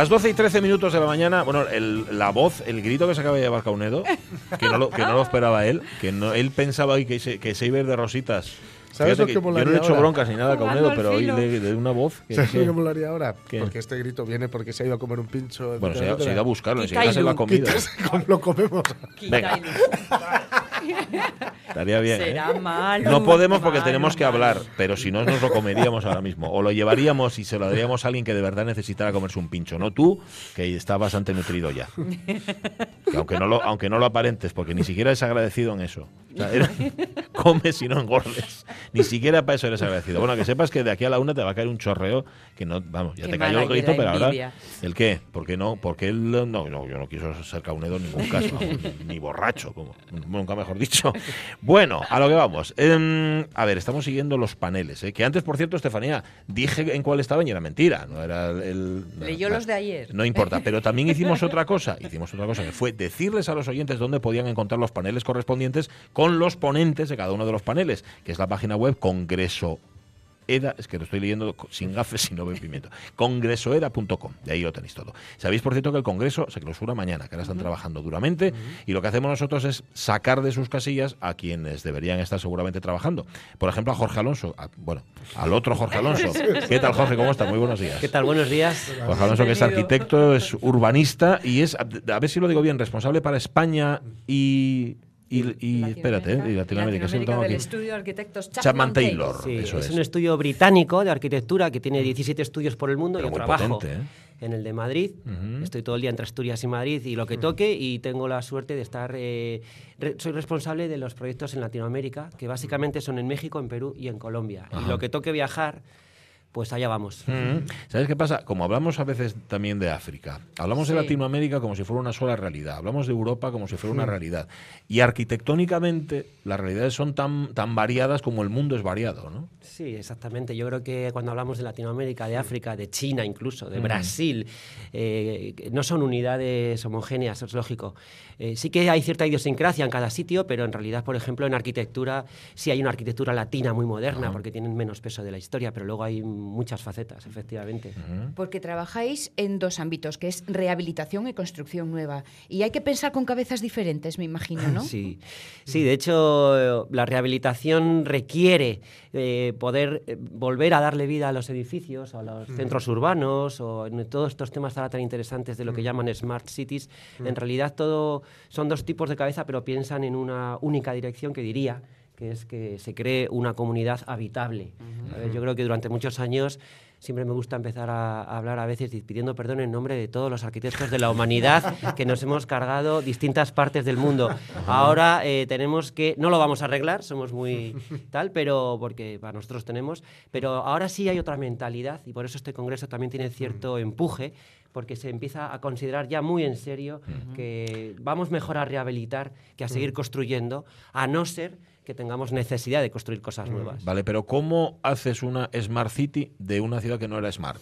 Las 12 y 13 minutos de la mañana, bueno, el- la voz, el grito que se acaba de llevar Caunedo, que no lo, que no lo esperaba él, que no, él pensaba hoy que, se, que se iba a ir de rositas. ¿Sabes Fíjate lo que que yo no molaría le he hecho ahora? broncas ni nada a Caunedo, pero hoy le de una voz que, ¿Sabes que- lo que molaría ahora? ¿Qué? Porque este grito viene porque se ha ido a comer un pincho. bueno, se ha, etcétera, se ha ido a buscarlo, enseguida se ilu. comido. ¿Cómo lo comemos? Venga. Estaría bien. ¿eh? Será malo. No podemos porque malo, tenemos que malo. hablar, pero si no nos lo comeríamos ahora mismo. O lo llevaríamos y se lo daríamos a alguien que de verdad necesitara comerse un pincho. No tú, que está bastante nutrido ya. Que aunque no lo, aunque no lo aparentes, porque ni siquiera es agradecido en eso. O sea, comes y no engordes. Ni siquiera para eso eres agradecido. Bueno, que sepas que de aquí a la una te va a caer un chorreo que no, vamos, ya Qué te cayó el grito, la pero ahora. ¿El qué? ¿Por qué no? Porque él no, no, yo no quiso ser caunedo en ningún caso, ni borracho, como nunca mejor dicho. Bueno, a lo que vamos. Em, a ver, estamos siguiendo los paneles, ¿eh? que antes, por cierto, Estefanía, dije en cuál estaban y era mentira, no era el... Leyó no, los de ayer. No importa, pero también hicimos otra cosa, hicimos otra cosa que fue decirles a los oyentes dónde podían encontrar los paneles correspondientes con los ponentes de cada uno de los paneles, que es la página web Congreso EDA, es que lo estoy leyendo sin gafes y no ven pimiento, congresoeda.com, de ahí lo tenéis todo. Sabéis, por cierto, que el Congreso se clausura mañana, que ahora están trabajando duramente, y lo que hacemos nosotros es sacar de sus casillas a quienes deberían estar seguramente trabajando. Por ejemplo, a Jorge Alonso, a- bueno, al otro Jorge Alonso. ¿Qué tal, Jorge? ¿Cómo estás? Muy buenos días. ¿Qué tal? Buenos días. Jorge Alonso, que es arquitecto, es urbanista y es, a, a ver si lo digo bien, responsable para España y. Y, y espérate, ¿eh? y Latinoamérica. sí lo tengo aquí. estudio de arquitectos Chapman, Chapman Taylor. Sí, Eso es, es. un estudio británico de arquitectura que tiene 17 estudios por el mundo Pero y yo muy trabajo potente, ¿eh? en el de Madrid. Ujú. Estoy todo el día entre Asturias y Madrid y lo que toque y tengo la suerte de estar... eh, re- soy responsable de los proyectos en Latinoamérica, que básicamente son en México, en Perú y en Colombia. Ajá. Y lo que toque viajar, pues allá vamos. Mm. ¿Sabes qué pasa? Como hablamos a veces también de África, hablamos de. Latinoamérica como si fuera una sola realidad, hablamos de Europa como si fuera una realidad. Y arquitectónicamente las realidades son tan, tan variadas como el mundo es variado, ¿no? Sí, exactamente. Yo creo que cuando hablamos de Latinoamérica, de África, de China incluso, de Mm. Brasil, eh, no son unidades homogéneas, es lógico. Eh, sí que hay cierta idiosincrasia en cada sitio, pero en realidad, por ejemplo, en arquitectura sí hay una arquitectura latina muy moderna, porque tienen menos peso de la historia, pero luego hay muchas facetas, efectivamente. Porque trabajáis en dos ámbitos, que es rehabilitación y construcción nueva. Y hay que pensar con cabezas diferentes, me imagino, ¿no? Sí, sí, de hecho, eh, la rehabilitación requiere eh, poder eh, volver a darle vida a los edificios, a los centros urbanos, o en todos estos temas ahora tan interesantes de lo que llaman smart cities. En realidad, todo son dos tipos de cabeza, pero piensan en una única dirección que diría que es que se cree una comunidad habitable. Yo creo que durante muchos años siempre me gusta empezar a, a hablar a veces pidiendo perdón en nombre de todos los arquitectos de la humanidad que nos hemos cargado distintas partes del mundo. Ahora eh, tenemos que, no lo vamos a arreglar, somos muy tal, pero porque para nosotros tenemos, pero ahora sí hay otra mentalidad y por eso este congreso también tiene cierto empuje porque se empieza a considerar ya muy en serio que vamos mejor a rehabilitar que a seguir construyendo, a no ser que tengamos necesidad de construir cosas nuevas. Vale, pero ¿cómo haces una Smart City de una ciudad que no era Smart?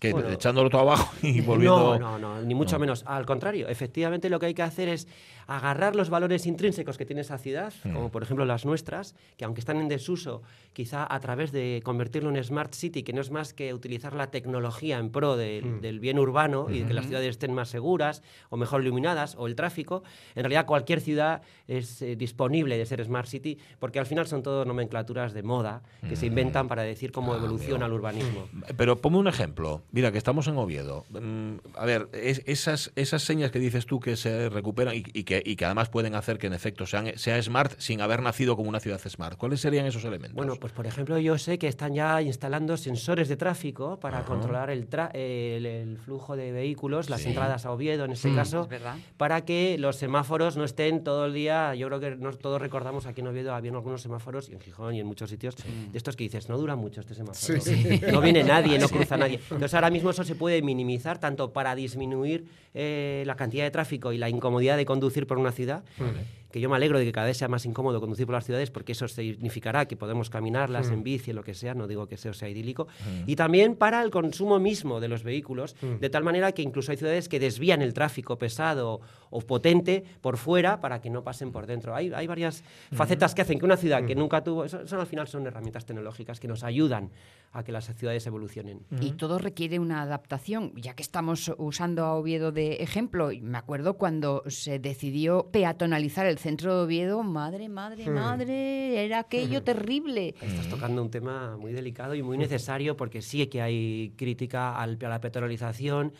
Que Bueno. echándolo todo abajo y volviendo... No, no, no, ni mucho menos. Al contrario, efectivamente lo que hay que hacer es agarrar los valores intrínsecos que tiene esa ciudad, Mm. como por ejemplo las nuestras, que aunque están en desuso, quizá a través de convertirlo en Smart City, que no es más que utilizar la tecnología en pro del, Mm. del bien urbano y de que las ciudades estén más seguras o mejor iluminadas, o el tráfico, en realidad cualquier ciudad es eh, disponible de ser Smart City, porque al final son todo nomenclaturas de moda que se inventan para decir cómo evoluciona el urbanismo. Pero ponme un ejemplo. Mira, que estamos en Oviedo. Mm, a ver, es- esas, esas señas que dices tú que se recuperan y, y que, y que además pueden hacer que en efecto sean, sea smart sin haber nacido como una ciudad smart. ¿Cuáles serían esos elementos? Bueno, pues por ejemplo, yo sé que están ya instalando sensores de tráfico para controlar el, tra- el, el flujo de vehículos, las Sí. entradas a Oviedo en este Mm. caso, Es para que los semáforos no estén todo el día. Yo creo que nos, todos recordamos aquí en Oviedo había algunos semáforos, y en Gijón y en muchos sitios, de estos que dices, no dura mucho este semáforo. No viene nadie, no cruza nadie. Entonces ahora mismo eso se puede minimizar tanto para disminuir eh, la cantidad de tráfico y la incomodidad de conducir por una ciudad, que yo me alegro de que cada vez sea más incómodo conducir por las ciudades porque eso significará que podemos caminarlas en bici, en lo que sea, no digo que eso sea idílico, y también para el consumo mismo de los vehículos, de tal manera que incluso hay ciudades que desvían el tráfico pesado o potente por fuera para que no pasen por dentro. Hay, hay varias facetas que hacen que una ciudad que nunca tuvo, eso, eso al final son herramientas tecnológicas que nos ayudan a que las ciudades evolucionen. Y todo requiere una adaptación. Ya que estamos usando a Oviedo de ejemplo, y me acuerdo cuando se decidió peatonalizar el centro de Oviedo, madre, madre, madre, era aquello terrible. Estás tocando un tema muy delicado y muy necesario porque sí que hay crítica al- a la petrolización,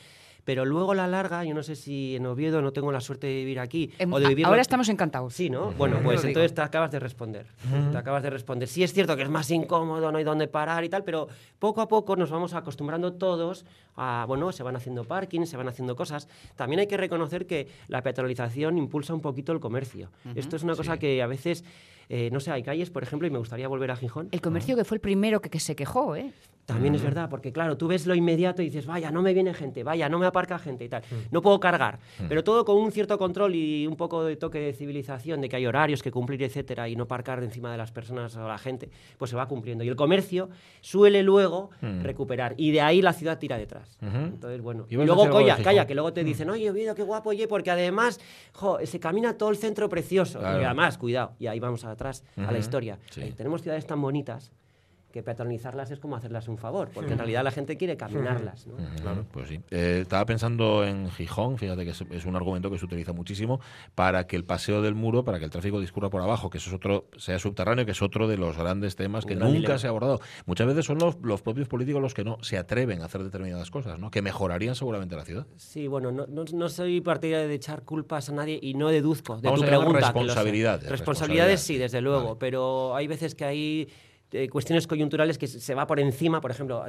pero luego a la larga, yo no sé si en Oviedo no tengo la suerte de vivir aquí Em, o de vivir Ahora estamos encantados. Sí, ¿no? Bueno, pues entonces te acabas de responder. Te acabas de responder. Sí es cierto que es más incómodo, no hay dónde parar y tal, pero poco a poco nos vamos acostumbrando todos a, bueno, se van haciendo parkings, se van haciendo cosas. También hay que reconocer que la petrolización impulsa un poquito el comercio. Esto es una cosa que a veces, eh, no sé, hay calles, por ejemplo, y me gustaría volver a Gijón. El comercio que fue el primero que, que se quejó, ¿eh? También es verdad, porque claro, tú ves lo inmediato y dices, vaya, no me viene gente, vaya, no me aparca gente y tal, no puedo cargar. Pero todo con un cierto control y un poco de toque de civilización, de que hay horarios que cumplir, etcétera, y no aparcar encima de las personas o la gente, pues se va cumpliendo. Y el comercio suele luego recuperar, y de ahí la ciudad tira detrás. Entonces, bueno. Y a luego, de calla, que luego te dicen, oye, Oviedo, qué guapo, oye, porque además, jo, se camina todo el centro precioso. Claro. Y además, cuidado, y ahí vamos atrás a Ujú. la historia. Sí. Eh, tenemos ciudades tan bonitas que peatonizarlas es como hacerlas un favor, porque en realidad la gente quiere caminarlas. ¿no? Claro, pues sí. Eh, estaba pensando en Gijón, fíjate que es, es un argumento que se utiliza muchísimo para que el paseo del muro, para que el tráfico discurra por abajo, que eso es otro, sea subterráneo, que es otro de los grandes temas Un que gran nunca dilema. se ha abordado. Muchas veces son los, los propios políticos los que no se atreven a hacer determinadas cosas, ¿no? Que mejorarían seguramente la ciudad. Sí, bueno, no, no, no soy partidario de echar culpas a nadie y no deduzco de Vamos tu a pregunta. responsabilidades, Responsabilidades sí, desde luego, Vale. pero hay veces que hay eh, cuestiones coyunturales que se va por encima, por ejemplo,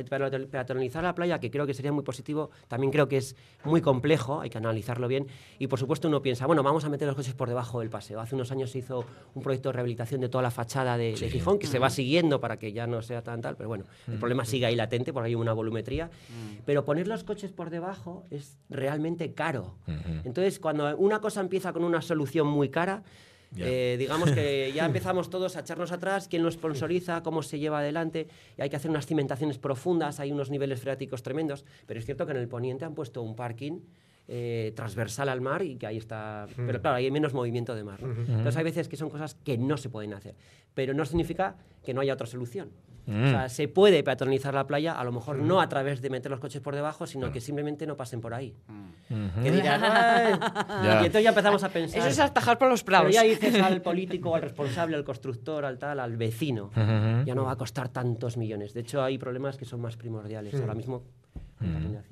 peatonalizar la playa, que creo que sería muy positivo, también creo que es muy complejo, hay que analizarlo bien, y por supuesto uno piensa, bueno, vamos a meter los coches por debajo del paseo. Hace unos años se hizo un proyecto de rehabilitación de toda la fachada de, de Gijón, que se va siguiendo para que ya no sea tan tal, pero bueno, el problema sigue ahí latente porque hay una volumetría, pero poner los coches por debajo es realmente caro. Entonces, cuando una cosa empieza con una solución muy cara, Eh, digamos que ya empezamos todos a echarnos atrás, quién lo sponsoriza, cómo se lleva adelante, y hay que hacer unas cimentaciones profundas, hay unos niveles freáticos tremendos, pero es cierto que en el poniente han puesto un parking eh, transversal al mar y que ahí está, pero claro, hay menos movimiento de mar. ¿no? Entonces hay veces que son cosas que no se pueden hacer, pero no significa que no haya otra solución. O sea, se puede peatonalizar la playa, a lo mejor no a través de meter los coches por debajo, sino que simplemente no pasen por ahí. Que dirán. Y entonces ya empezamos a pensar. Eso es atajar por los Pero prados. ya dices al político, al responsable, al constructor, al tal, al vecino. Ya no va a costar tantos millones. De hecho, hay problemas que son más primordiales. Ahora mismo.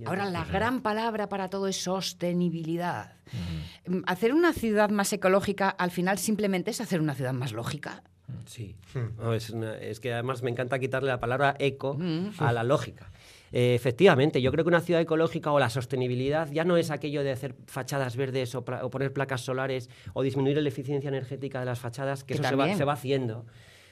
Ahora, la gran palabra para todo es sostenibilidad. Mm, Hacer una ciudad más ecológica al final simplemente es hacer una ciudad más lógica. Sí. No, es, una- es que además me encanta quitarle la palabra eco a la lógica. Eh, efectivamente, yo creo que una ciudad ecológica o la sostenibilidad ya no es aquello de hacer fachadas verdes o, poner placas solares o disminuir la eficiencia energética de las fachadas, que, Que eso se va, también. se va haciendo.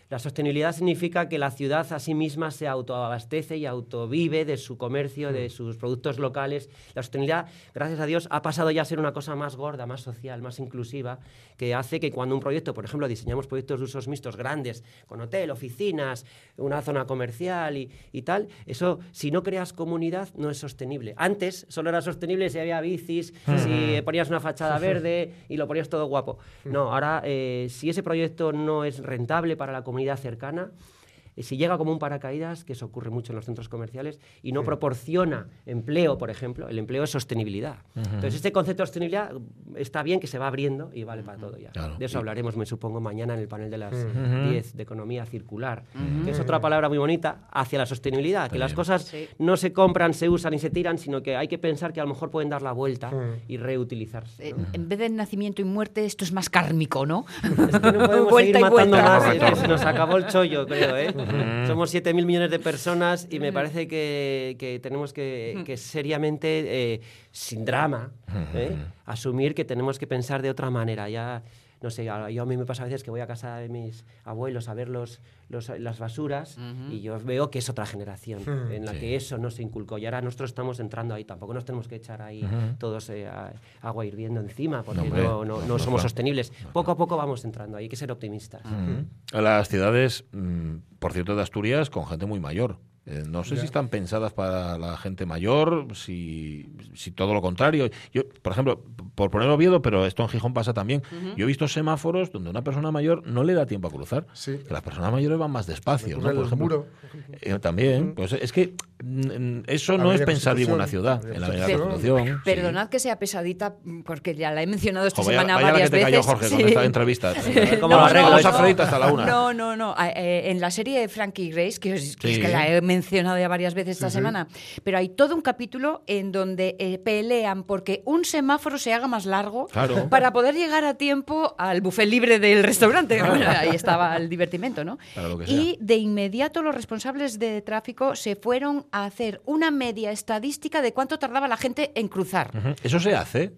La sostenibilidad significa que la ciudad a sí misma se autoabastece y autovive de su comercio, de sus productos locales. La sostenibilidad, gracias a Dios, ha pasado ya a ser una cosa más gorda, más social, más inclusiva, que hace que cuando un proyecto, por ejemplo, diseñamos proyectos de usos mixtos grandes, con hotel, oficinas, una zona comercial y, y tal, eso, si no creas comunidad, no es sostenible. Antes solo era sostenible si había bicis, si ponías una fachada verde y lo ponías todo guapo. No, ahora, eh, si ese proyecto no es rentable para la comunidad cercana, eh, si llega como un paracaídas, que eso ocurre mucho en los centros comerciales, y no proporciona empleo, por ejemplo, el empleo es sostenibilidad. Entonces, este concepto de sostenibilidad mm, está bien que se va abriendo y vale para todo ya. Claro. De eso hablaremos, me supongo, mañana en el panel de las 10 de economía circular, que es otra palabra muy bonita, hacia la sostenibilidad, que las cosas Sí. no se compran, se usan y se tiran, sino que hay que pensar que a lo mejor pueden dar la vuelta y reutilizarse. Eh, En vez de nacimiento y muerte, esto es más kármico, ¿no? Es que no podemos Vuelta seguir y matando vuelta. más, es que Correcto. se nos acabó el chollo, creo, ¿eh? Somos 7.000 millones de personas y me parece que, que tenemos que, que seriamente, eh, sin drama, ¿eh? asumir que tenemos que pensar de otra manera. Ya, no sé, a- yo a mí me pasa a veces que voy a casa de mis abuelos a ver los, los- las basuras y yo veo que es otra generación en la que eso no se inculcó y ahora nosotros estamos entrando ahí. Tampoco nos tenemos que echar ahí todos eh, a- agua hirviendo encima porque no, no- no no, somos sostenibles. Poco a poco vamos entrando ahí, hay que ser optimistas. A Las ciudades, mm, por cierto, de Asturias, con gente muy mayor. Eh, no sé si están pensadas para la gente mayor, si, si todo lo contrario. Yo, por ejemplo, por poner Oviedo, pero esto en Gijón pasa también. Yo he visto semáforos donde una persona mayor no le da tiempo a cruzar. Sí. Que las personas mayores van más despacio. Por ejemplo. muro. Eh, también, pues es que eso no es pensar Constitución. una ciudad, en la Avenida Pero- Constitución. sí. Perdonad que sea pesadita, porque ya la he mencionado esta semana vaya varias que te cayó veces. Jorge con Sí. esta entrevista. ¿Cómo lo arreglo Vamos a esto? freír hasta la una. No, no, no. Ah, eh, en la serie de Frankie Grace, que, es, que es Sí. que la he mencionado ya varias veces esta semana, pero hay todo un capítulo en donde eh, pelean porque un semáforo se haga más largo Claro. para poder llegar a tiempo al buffet libre del restaurante. Bueno, ahí estaba el divertimento, ¿no? Y de inmediato los responsables de tráfico se fueron a hacer una media estadística de cuánto tardaba la gente en cruzar. Ujú. Eso se hace.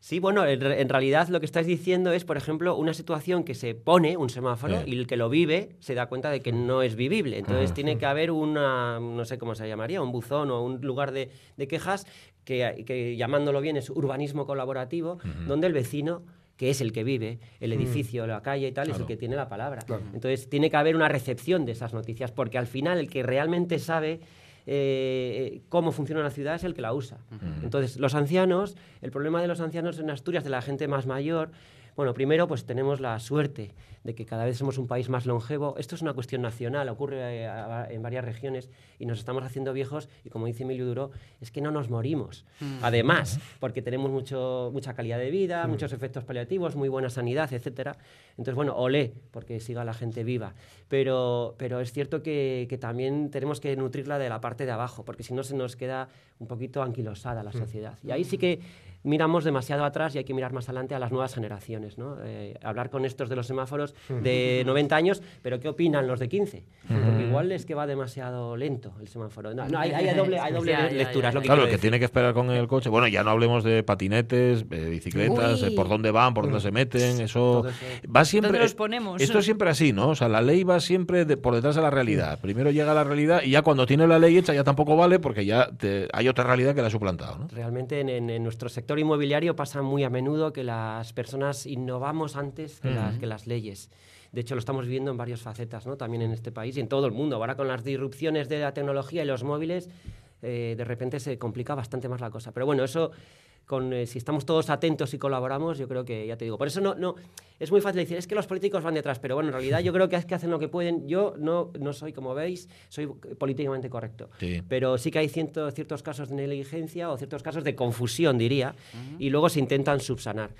Sí, bueno, en, en realidad lo que estáis diciendo es, por ejemplo, una situación que se pone un semáforo Sí. y el que lo vive se da cuenta de que no es vivible. Entonces tiene que haber una, no sé cómo se llamaría, un buzón o un lugar de, de quejas que, que, llamándolo bien es urbanismo colaborativo, donde el vecino que es el que vive, el edificio, la calle y tal, es el que tiene la palabra. Entonces tiene que haber una recepción de esas noticias, porque al final el que realmente sabe eh, cómo funciona la ciudad es el que la usa. Entonces, los ancianos, el problema de los ancianos en Asturias, de la gente más mayor, bueno, primero pues tenemos la suerte de que cada vez somos un país más longevo. Esto es una cuestión nacional, ocurre eh, en varias regiones y nos estamos haciendo viejos y como dice Emilio Duro, es que no nos morimos. Además, porque tenemos mucho, mucha calidad de vida, muchos efectos paliativos, muy buena sanidad, etcétera. Entonces, bueno, olé, porque siga la gente viva. Pero, pero es cierto que, que también tenemos que nutrirla de la parte de abajo, porque si no se nos queda un poquito anquilosada la sociedad. Y ahí sí que miramos demasiado atrás y hay que mirar más adelante a las nuevas generaciones. ¿no? Eh, hablar con estos de los semáforos de 90 años, pero ¿qué opinan los de 15? Porque igual es que va demasiado lento el semáforo. No, no, hay, hay doble, hay doble Ya, ya, lectura. ya, es lo que Claro, el que tiene que esperar con el coche. Bueno, ya no hablemos de patinetes, eh, bicicletas, por dónde van, por dónde se meten, eso va siempre. ¿Dónde los ponemos? Esto es siempre así, ¿no? O sea, la ley va siempre de- por detrás de la realidad. Primero llega la realidad y ya cuando tiene la ley hecha ya tampoco vale porque ya te- hay otra realidad que la ha suplantado, ¿no? Realmente en, en- en nuestro sector inmobiliario pasa muy a menudo que las personas innovamos antes que, las, que las leyes. De hecho, lo estamos viendo en varias facetas, ¿no? también en este país y en todo el mundo. Ahora con las disrupciones de la tecnología y los móviles, eh, de repente se complica bastante más la cosa. Pero bueno, eso, con, eh, si estamos todos atentos y colaboramos, yo creo que, ya te digo, por eso no, no, es muy fácil decir, es que los políticos van detrás, pero bueno, en realidad yo creo que es que hacen lo que pueden. Yo no, no soy, como veis, soy políticamente correcto. Sí. Pero sí que hay ciento- ciertos casos de negligencia o ciertos casos de confusión, diría, y luego se intentan subsanar.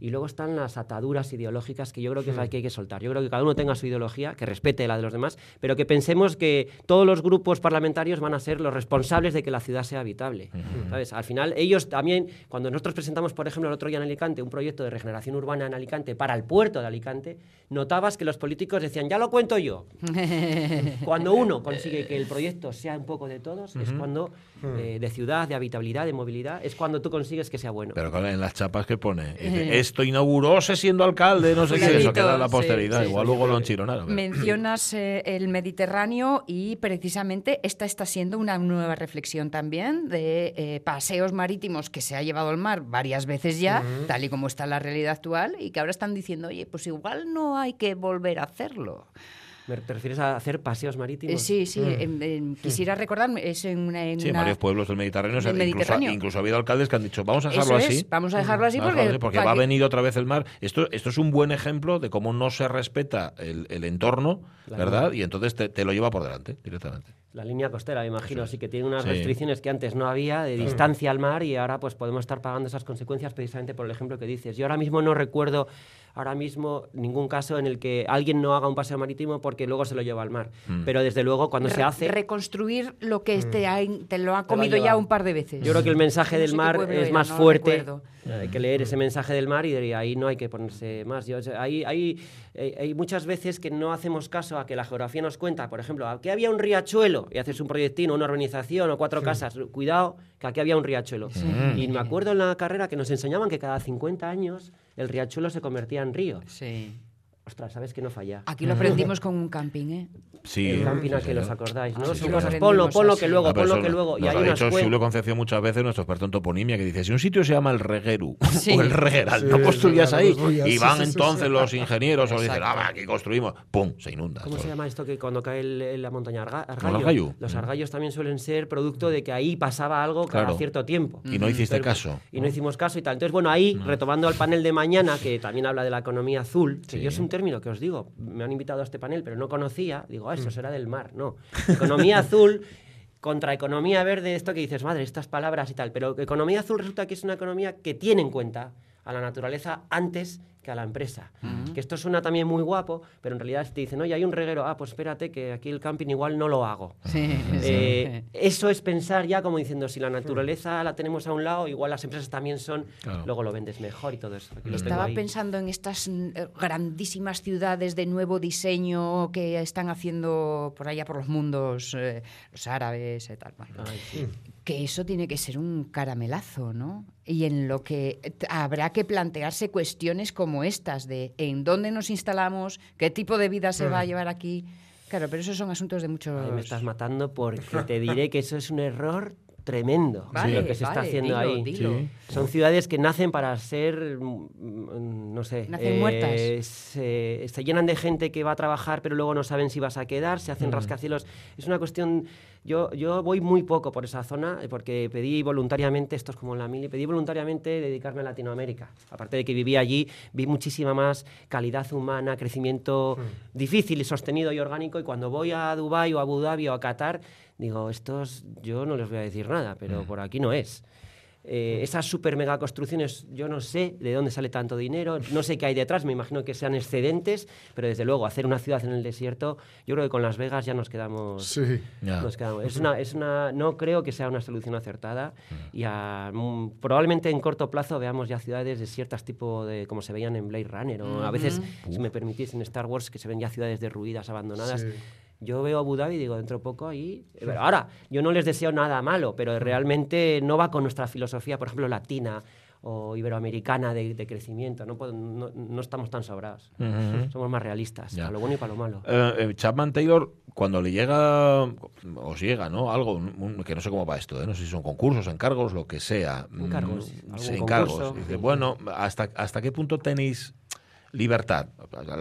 Y luego están las ataduras ideológicas que yo creo que es la que hay que soltar. Yo creo que cada uno tenga su ideología, que respete la de los demás, pero que pensemos que todos los grupos parlamentarios van a ser los responsables de que la ciudad sea habitable. ¿Sabes? Al final, ellos también, cuando nosotros presentamos, por ejemplo, el otro día en Alicante, un proyecto de regeneración urbana en Alicante para el puerto de Alicante, notabas que los políticos decían, ya lo cuento yo. Cuando uno consigue que el proyecto sea un poco de todos, es cuando, eh, de ciudad, de habitabilidad, de movilidad, es cuando tú consigues que sea bueno. Pero claro, en las chapas que pone, dice, esto inauguróse siendo alcalde, no sé qué, eso queda en la posteridad. sí, Igual sí, luego lo enchironaron. pero- Mencionas eh, el Mediterráneo y precisamente esta está siendo una nueva reflexión también de eh, paseos marítimos que se ha llevado al mar varias veces ya, tal y como está la realidad actual, y que ahora están diciendo, oye, pues igual no hay que volver a hacerlo. ¿Me- ¿Te refieres a hacer paseos Eh, marítimos? sí, sí, em, em, quisiera recordar, es en una... en Sí, en una- varios pueblos del Mediterráneo. del incluso, Mediterráneo. incluso ha habido alcaldes que han dicho, vamos a Eso dejarlo es, así. vamos a dejarlo así Vamos porque... dejarlo así porque va a venir otra vez el mar. Esto, esto es un buen ejemplo de cómo no se respeta el, el entorno, Claro. ¿verdad? Y entonces te, te lo lleva por delante directamente. La línea costera, me imagino, sí que tiene unas Sí. restricciones que antes no había de distancia al mar y ahora pues podemos estar pagando esas consecuencias precisamente por el ejemplo que dices. Yo ahora mismo no recuerdo ahora mismo ningún caso en el que alguien no haga un paseo marítimo porque luego se lo lleva al mar. Mm. Pero desde luego cuando se re- hace... Reconstruir lo que te, ha- te lo ha Te lo ha comido ya llevado. un par de veces. Yo creo que el mensaje No del sé qué mar es era, más no fuerte. Hay que leer ese mensaje del mar y de ahí no hay que ponerse más. Yo, hay, hay, hay- muchas veces que no hacemos caso a que la geografía nos cuenta, por ejemplo, aquí había un riachuelo y haces un proyectino, una urbanización o cuatro casas. Cuidado, que aquí había un riachuelo. Y me acuerdo en la carrera que nos enseñaban que cada 50 años el riachuelo se convertía en río. Sí. Ostras, sabes que no falla. Aquí lo aprendimos con un camping, ¿eh? Sí, el camping a que los acordáis, ¿no? sí, Son sí, cosas, lo ponlo, ponlo que luego, Ah, ponlo que luego. Y hay ha dicho Concepción muchas veces, nuestro experto en toponimia, que dice, si un sitio se llama el Regueru Sí. o el Regueral, Sí, no construyas ahí. Y van entonces sí. los ingenieros o dicen, ah, va, aquí construimos, ¡pum! Se inunda. ¿Cómo se llama esto que cuando cae el- el- la montaña Arga- argallo? argallo. Los Mm. argallos también suelen ser producto de que ahí pasaba algo cada Claro. cierto tiempo. Y no hiciste Pero- caso. Y no hicimos caso y tal. Entonces, bueno, ahí, retomando al panel de mañana, que también habla de la economía azul, que yo es un término que os digo, me han invitado a este panel, pero no conocía, digo, ah, eso será del mar. No. Economía azul contra economía verde, esto que dices, madre, estas palabras y tal. Pero economía azul resulta que es una economía que tiene en cuenta a la naturaleza antes a la empresa. Que esto suena también muy guapo, pero en realidad te dicen, oye, hay un reguero, ah, pues espérate, que aquí el camping igual no lo hago. Sí, Eh, eso es pensar ya como diciendo, si la naturaleza la tenemos a un lado, igual las empresas también son, Claro. luego lo vendes mejor y todo eso. Aquí Estaba pensando en estas mm, eh, grandísimas ciudades de nuevo diseño que están haciendo por allá por los mundos eh, los árabes y tal. Bueno, Ay, sí. Que eso tiene que ser un caramelazo, ¿no? Y en lo que eh, habrá que plantearse cuestiones como estas de en dónde nos instalamos, qué tipo de vida se va a llevar aquí. Claro, pero esos son asuntos de muchos... Ay, me estás matando porque te diré que eso es un error tremendo Vale, lo que se está haciendo dilo, ahí. dilo. Sí. Son ciudades que nacen para ser, mm, no sé, Nacen muertas. Se, se llenan de gente que va a trabajar pero luego no saben si vas a quedar, se Mm. hacen rascacielos. Es una cuestión, yo, yo voy muy poco por esa zona eh, porque pedí voluntariamente, esto es como en la mili, pedí voluntariamente dedicarme a Latinoamérica. Aparte de que viví allí, vi muchísima más calidad humana, crecimiento Mm. difícil y sostenido y orgánico y cuando voy a Dubái o a Abu Dhabi o a Qatar, digo, estos yo no les voy a decir nada, Mm. pero por aquí no es. Eh, esas super mega construcciones, yo no sé de dónde sale tanto dinero, no sé qué hay detrás, me imagino que sean excedentes, pero desde luego hacer una ciudad en el desierto, yo creo que con Las Vegas ya nos quedamos. Sí. Nos quedamos. Es una, es una, no creo que sea una solución acertada y a- mm, probablemente en corto plazo veamos ya ciudades desiertas tipo de como se veían en Blade Runner o a veces, si me permitís, en Star Wars que se ven ya ciudades derruidas, abandonadas. Sí. Yo veo Abu Dhabi y digo, dentro de poco ahí... Pero ahora, yo no les deseo nada malo, pero realmente no va con nuestra filosofía, por ejemplo, latina o iberoamericana de, de crecimiento. No, no, no estamos tan sobrados. Somos más realistas, Ya. para lo bueno y para lo malo. Eh, eh, Chapman Taylor, cuando le llega, os llega, ¿no? Algo, un- que no sé cómo va esto, ¿eh? no sé si son concursos, encargos, lo que sea. Encargos, Mm, sí, encargos. Dice, bueno, ¿hasta, ¿hasta qué punto tenéis libertad?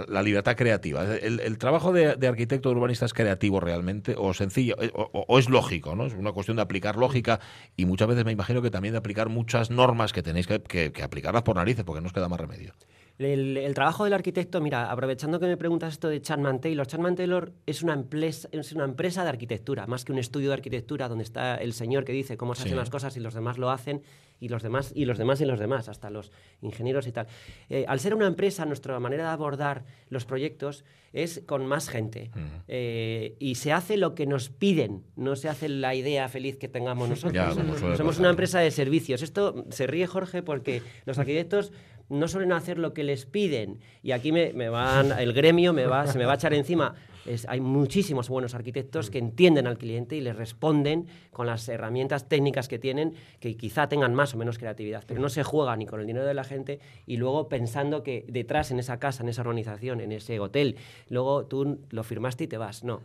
La, libertad creativa. ¿El, trabajo de, de arquitecto urbanista es creativo realmente o sencillo? Eh, o es lógico, ¿no? Es una cuestión de aplicar lógica y muchas veces me imagino que también de aplicar muchas normas que tenéis que, que- que aplicarlas por narices porque no os queda más remedio. El, el trabajo del arquitecto, mira, aprovechando que me preguntas esto de Chapman Taylor, Chapman Taylor es una, empresa, es una empresa de arquitectura, más que un estudio de arquitectura donde está el señor que dice cómo se Sí. hacen las cosas y los demás lo hacen y los demás y los demás y los demás, hasta los ingenieros y tal. Eh, al ser una empresa, nuestra manera de abordar los proyectos es con más gente Eh, y se hace lo que nos piden, no se hace la idea feliz que tengamos nosotros. Ya, suele Somos pasar. una empresa de servicios. Esto se ríe Jorge porque los arquitectos no suelen hacer lo que les piden y aquí me, me van el gremio me va se me va a echar encima. Es- hay muchísimos buenos arquitectos que entienden al cliente y le responden con las herramientas técnicas que tienen, que quizá tengan más o menos creatividad, pero no se juega ni con el dinero de la gente y luego pensando que detrás en esa casa, en esa organización, en ese hotel, luego tú lo firmaste y te vas. No.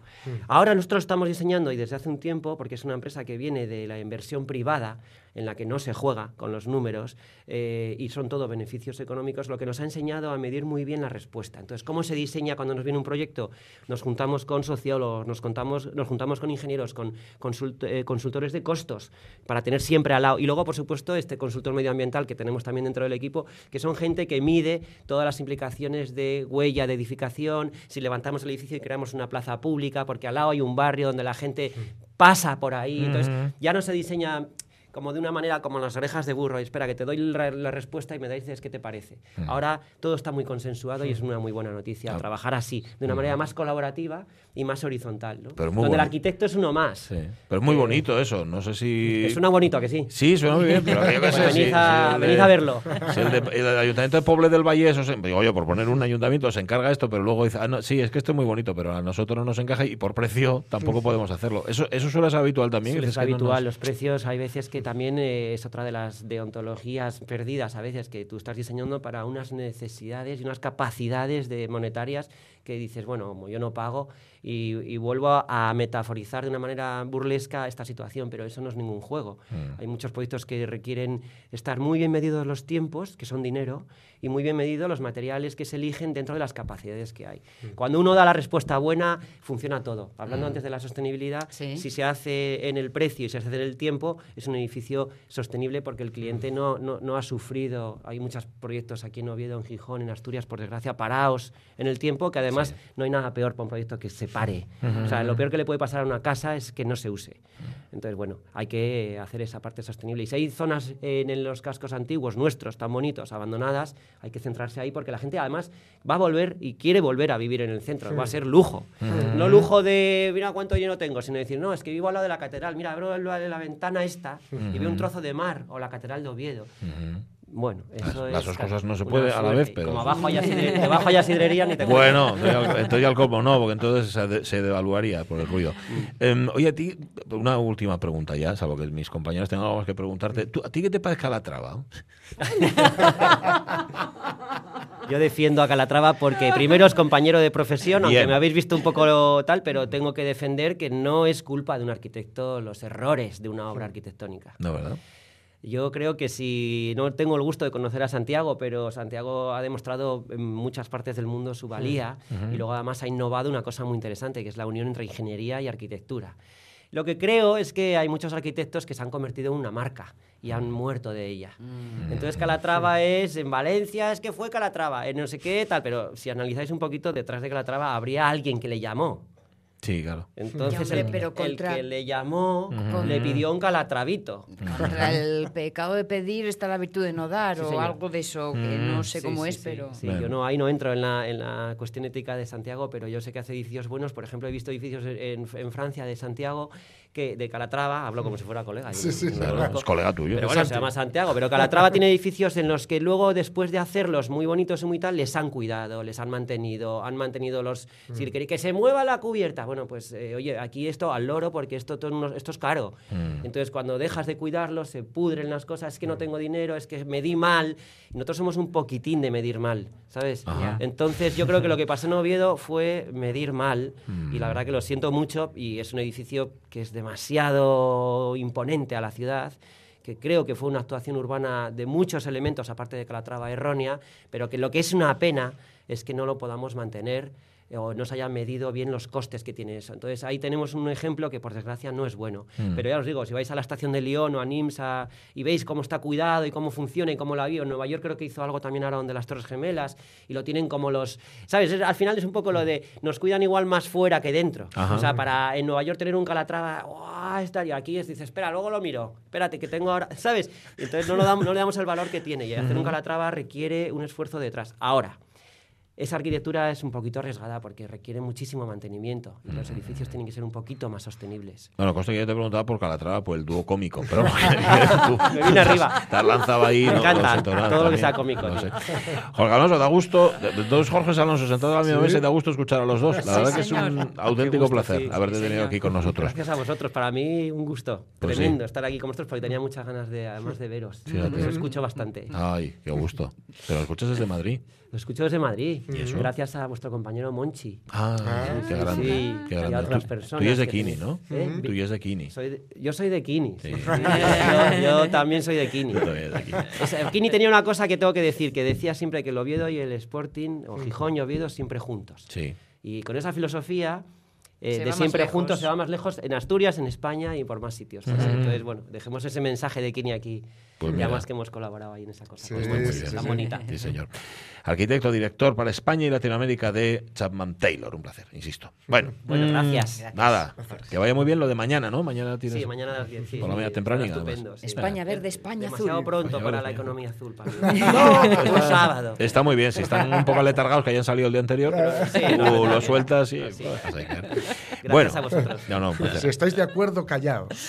Ahora nosotros estamos diseñando y desde hace un tiempo, porque es una empresa que viene de la inversión privada, en la que no se juega con los números eh, y son todo beneficios económicos, lo que nos ha enseñado a medir muy bien la respuesta. Entonces, ¿cómo se diseña cuando nos viene un proyecto? Nos juntamos con sociólogos, nos, contamos, nos juntamos con ingenieros, con consult- eh, consultores de costos, para tener siempre al lado. Y luego, por supuesto, este consultor medioambiental que tenemos también dentro del equipo, que son gente que mide todas las implicaciones de huella de edificación, si levantamos el edificio y creamos una plaza pública, porque al lado hay un barrio donde la gente pasa por ahí. Entonces, ya no se diseña como de una manera como las orejas de burro. Espera, que te doy la, la respuesta y me dices qué te parece. Ahora todo está muy consensuado y es una muy buena noticia. Trabajar así, de una manera más colaborativa y más horizontal. ¿no? Pero Donde el arquitecto es uno más. Sí. Pero es muy bonito eso. No sé si. Es una bonito, ¿a que sí? Sí, suena muy bien, pero yo Pues sé. venid si- a- venid de- a verlo. el, de- el ayuntamiento de Poble del Valle, eso se- digo, oye, por poner un ayuntamiento se encarga esto, pero luego dice, ah, no, sí, es que esto es muy bonito, pero a nosotros no nos encaja y por precio tampoco podemos hacerlo. Eso, eso suele ser habitual también. Suele ser que no habitual, nos- los precios hay veces que también eh, es otra de las deontologías perdidas a veces que tú estás diseñando para unas necesidades y unas capacidades de monetarias que dices, bueno, como yo no pago y, y vuelvo a, metaforizar de una manera burlesca esta situación, pero eso no es ningún juego. Hay muchos proyectos que requieren estar muy bien medidos los tiempos, que son dinero, y muy bien medidos los materiales que se eligen dentro de las capacidades que hay. Cuando uno da la respuesta buena, funciona todo. Hablando antes de la sostenibilidad, Sí. si se hace en el precio y se hace en el tiempo, es un edificio sostenible porque el cliente no, no, no ha sufrido. Hay muchos proyectos aquí en Oviedo, en Gijón, en Asturias, por desgracia, parados en el tiempo, que además no hay nada peor para un proyecto que se pare. O sea, lo peor que le puede pasar a una casa es que no se use. Entonces, bueno, hay que hacer esa parte sostenible. Y si hay zonas en, los cascos antiguos nuestros tan bonitos, abandonadas, hay que centrarse ahí porque la gente además va a volver y quiere volver a vivir en el centro. Va a ser lujo. No lujo de, mira cuánto lleno tengo, sino decir, no, es que vivo al lado de la catedral. Mira, abro la, la ventana esta y veo un trozo de mar o la catedral de Oviedo. Bueno, eso las es dos cosas no se puede a la vez, pero- Como abajo haya, sidre- debajo haya sidrería, ni te. Bueno, entonces ya- el colmo no, porque entonces se, de- se devaluaría por el ruido. Em, oye, a ti, una última pregunta ya, salvo que mis compañeros tengan algo más que preguntarte. ¿Tú, ¿A ti qué te parece Calatrava? Yo defiendo a Calatrava porque primero es compañero de profesión, aunque me habéis visto un poco tal, pero tengo que defender que no es culpa de un arquitecto los errores de una obra arquitectónica. No, ¿verdad? Yo creo que si no tengo el gusto de conocer a Santiago, pero Santiago ha demostrado en muchas partes del mundo su valía y luego además ha innovado una cosa muy interesante, que es la unión entre ingeniería y arquitectura. Lo que creo es que hay muchos arquitectos que se han convertido en una marca y han muerto de ella. Entonces Calatrava es en Valencia, es que fue Calatrava, en no sé qué tal, pero si analizáis un poquito detrás de Calatrava habría alguien que le llamó. Sí, claro. Entonces hombre, el, pero el que le llamó le pidió un calatravito. Contra el pecado de pedir está la virtud de no dar Sí, o señor. algo de eso que no sé Sí, cómo sí, es, sí, pero... sí. Bueno. Yo no, ahí no entro en la, en la cuestión ética de Santiago, pero yo sé que hace edificios buenos. Por ejemplo, he visto edificios en, en Francia de Santiago, que de Calatrava, hablo como si fuera colega. Sí, sí, no Claro, es colega tuyo. Pero bueno, se llama Santiago. Pero Calatrava tiene edificios en los que luego, después de hacerlos muy bonitos y muy tal, les han cuidado, les han mantenido, han mantenido los... Mm. Si queréis que se mueva la cubierta, bueno, pues eh, oye, aquí esto al loro porque esto, todo unos- esto es caro. Mm. Entonces, cuando dejas de cuidarlo, se pudren las cosas, es que no tengo dinero, es que medí mal. Y nosotros somos un poquitín de medir mal, ¿sabes? Ajá. Entonces, yo creo que lo que pasó en Oviedo fue medir mal. Mm. Y la verdad que lo siento mucho y es un edificio que es demasiado imponente a la ciudad que creo que fue una actuación urbana de muchos elementos, aparte de Calatrava errónea, pero que lo que es una pena es que no lo podamos mantener o no se hayan medido bien los costes que tiene eso. Entonces ahí tenemos un ejemplo que por desgracia no es bueno. Mm. Pero ya os digo, si vais a la estación de Lyon o a Nimsa y veis cómo está cuidado y cómo funciona y cómo la vio, en Nueva York creo que hizo algo también ahora donde las Torres Gemelas y lo tienen como los... ¿Sabes? Es- al final es un poco lo de nos cuidan igual más fuera que dentro. Ajá. O sea, para en Nueva York tener un Calatrava. Está, y aquí es, dices, espera, luego lo miro, espérate, que tengo ahora, ¿sabes? Entonces no, lo damos- no le damos el valor que tiene y hacer un Calatrava requiere un esfuerzo detrás. Ahora, esa arquitectura es un poquito arriesgada porque requiere muchísimo mantenimiento y los edificios tienen que ser un poquito más sostenibles. Bueno, consta que yo te preguntaba por Calatrava, por el dúo cómico, pero tú Me vine arriba. Te has lanzado ahí. Me no- encanta, no todo lo que sea cómico, No sí. sé. Jorge Alonso, da gusto, dos Jorge Alonso sentados a la misma Sí. mesa y da gusto escuchar a los dos. La Sí, verdad que es un auténtico gusto, placer sí, haberte sí, tenido señor. aquí con nosotros. Gracias a vosotros, para mí un gusto Pues tremendo sí. estar aquí con vosotros porque tenía muchas ganas de, además de veros. Fíjate. Os escucho bastante. Ay, qué gusto. Pero lo escuchas desde Madrid. Lo escucho desde Madrid. ¿Y eso? Gracias a vuestro compañero Monchi. Ah, qué Sí, grande. sí, qué y a grande. otras Tú- personas Tú y es de Kini. ¿no? ¿Eh? Tú y es de Kini. Soy de- yo soy de Kini. Sí. yo, yo también soy de Kini. Tú también eres de Kini. O sea, Kini tenía una cosa que tengo que decir, que decía siempre que el Oviedo y el Sporting, o Gijón y Oviedo, siempre juntos. Sí. Y con esa filosofía eh, de siempre juntos se va más lejos en Asturias, en España y por más sitios. Entonces, bueno, dejemos ese mensaje de Kini aquí. Pues ya más que hemos colaborado ahí en esa cosa. Sí, tan Muy bonita, bien. sí, sí. bonita. Sí, señor. Arquitecto, director para España y Latinoamérica de Chapman Taylor. Un placer, insisto. Bueno, Bueno, gracias. mm, nada. Que vaya muy bien lo de mañana, ¿no? Mañana tienes. Sí, mañana a las 10. sí, Por la sí, mañana tempranito, estupendo. España verde, España Demasiado azul. pronto España para verde, la economía azul. Para mí. no, un sábado. Está muy bien, si están un poco aletargados que hayan salido el día anterior, Sí, tú no, lo sueltas y. Sí. lo dejas ahí caer. Gracias bueno, a vosotros. Si estáis de acuerdo, callaos.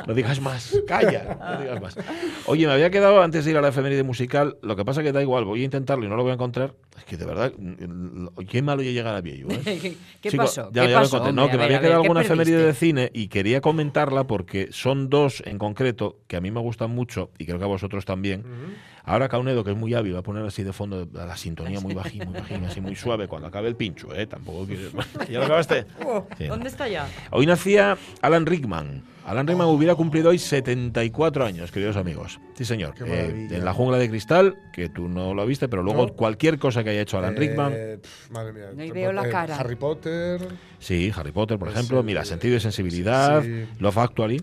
No digas más, calla, no digas más. Oye, me había quedado antes de ir a la efeméride musical, lo que pasa que da igual, voy a intentarlo y no lo voy a encontrar. Es que de verdad, qué malo yo llegar a viejo. ¿eh? ¿Qué, Chico, pasó? Ya, ¿Qué ya lo pasó, conté. No, hombre? que me había ver, quedado ¿qué alguna efeméride de perdiste? cine y quería comentarla porque son dos en concreto que a mí me gustan mucho y creo que a vosotros también. Ahora Caunedo, que es muy hábil, va a poner así de fondo la, la sintonía muy bajín, muy así muy suave cuando acabe el pincho, ¿eh? Tampoco quieres... ¿Ya lo acabaste? Oh, Sí. ¿Dónde está ya? Hoy nacía Alan Rickman. Alan Rickman hubiera cumplido hoy 74 años, queridos amigos. Sí, señor. Qué Eh, en La Jungla de Cristal, que tú no lo viste, pero luego No. cualquier cosa que haya hecho Alan Rickman. Eh, pf, madre mía. No, y veo la Eh, cara. Harry Potter. Sí, Harry Potter, por Es ejemplo. el- Mira, Sentido y Sensibilidad, sí. Love Actually.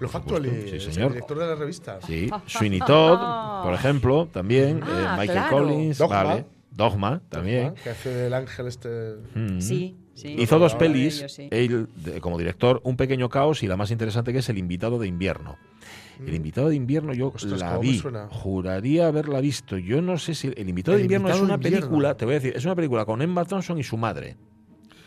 Lo supuesto, sí, señor. El director de la revista. Sí, Sweeney Todd, por ejemplo, también. Ah, eh, Michael claro. Collins, Dogma. vale. Dogma, también. Que hace del ángel este. Mm. Sí, sí. Hizo dos pelis, ellos, sí. él de- como director, Un pequeño caos y la más interesante que es El invitado de invierno. El invitado de invierno yo Ostras, la vi, juraría haberla visto. Yo no sé si El invitado El de invierno es una invierno. película, te voy a decir, es una película con Emma Thompson y su madre.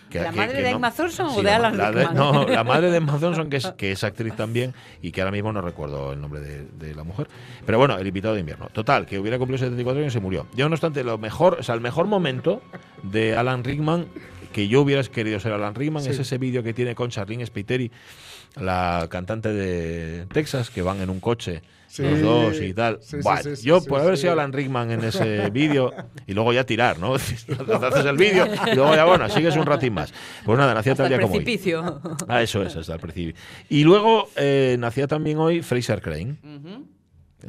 Que- ¿La que- madre que de no- Emma Thompson o de la- Alan la de-? No, la madre de Emma Thompson, que es, que es actriz también y que ahora mismo no recuerdo el nombre de, de la mujer. Pero bueno, el invitado de invierno. Total, que hubiera cumplido 74 años y se murió. Yo, no obstante, lo mejor, o sea, el mejor momento de Alan Rickman, que yo hubiera querido ser Alan Rickman, es ese vídeo que tiene con Charlene Spiteri, la cantante de Texas, que van en un coche. Sí, los dos y tal. sí, sí, Buah, sí, sí, yo, sí, por haber sí. sido Alan Rickman en ese vídeo y luego ya tirar, ¿no? Haces el vídeo y luego ya, bueno, sigues un ratín más. Pues nada, nacía Hasta tal el día como hoy. precipicio. Ah, eso es, hasta el principio. Y luego eh, nacía también hoy Fraser Crane. Ujú.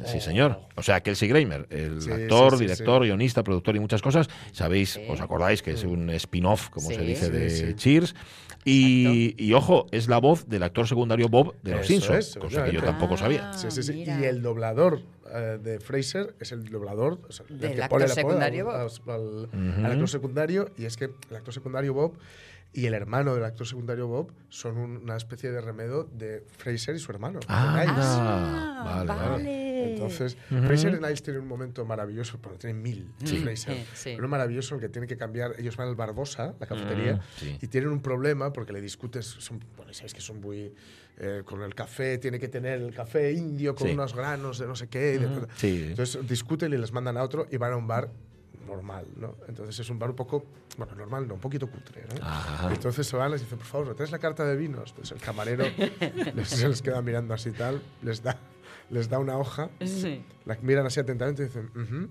Sí, señor. O sea, Kelsey Grammer, el Sí, actor, sí, sí, director, sí. guionista, productor y muchas cosas. Sabéis, Sí. os acordáis que es un spin-off, como se dice, Sí, de sí. Cheers. Y, y, ojo, es la voz del actor secundario Bob de Los Simpsons, es, cosa que yo tampoco sabía. Ah, Sí, sí, sí. mira. Y el doblador eh, de Fraser es el doblador o sea, el Del que actor pone la secundario al, Bob. al- al actor secundario. Y es que el actor secundario Bob y el hermano del actor secundario Bob son un- una especie de remedo de Fraser y su hermano. Ah, vale, vale. vale. Entonces, Fraser y Niles tienen un momento maravilloso, bueno, tienen mil, Sí. Fraser, Sí, sí. pero maravilloso en que tienen que cambiar, ellos van al Barbosa, la cafetería, Mm, sí. y tienen un problema porque le discutes, son, bueno, sabéis que son muy, eh, con el café, tiene que tener el café indio con Sí. unos granos de no sé qué, y de- Sí. entonces discuten y les mandan a otro y van a un bar normal, ¿no? Entonces es un bar un poco, bueno, normal, no, un poquito cutre, ¿no? Ajá. Entonces se van y les dicen, por favor, ¿me traes la carta de vinos? Pues el camarero les, se les queda mirando así tal, les da, les da una hoja, Sí. la miran así atentamente y dicen, "Ujú,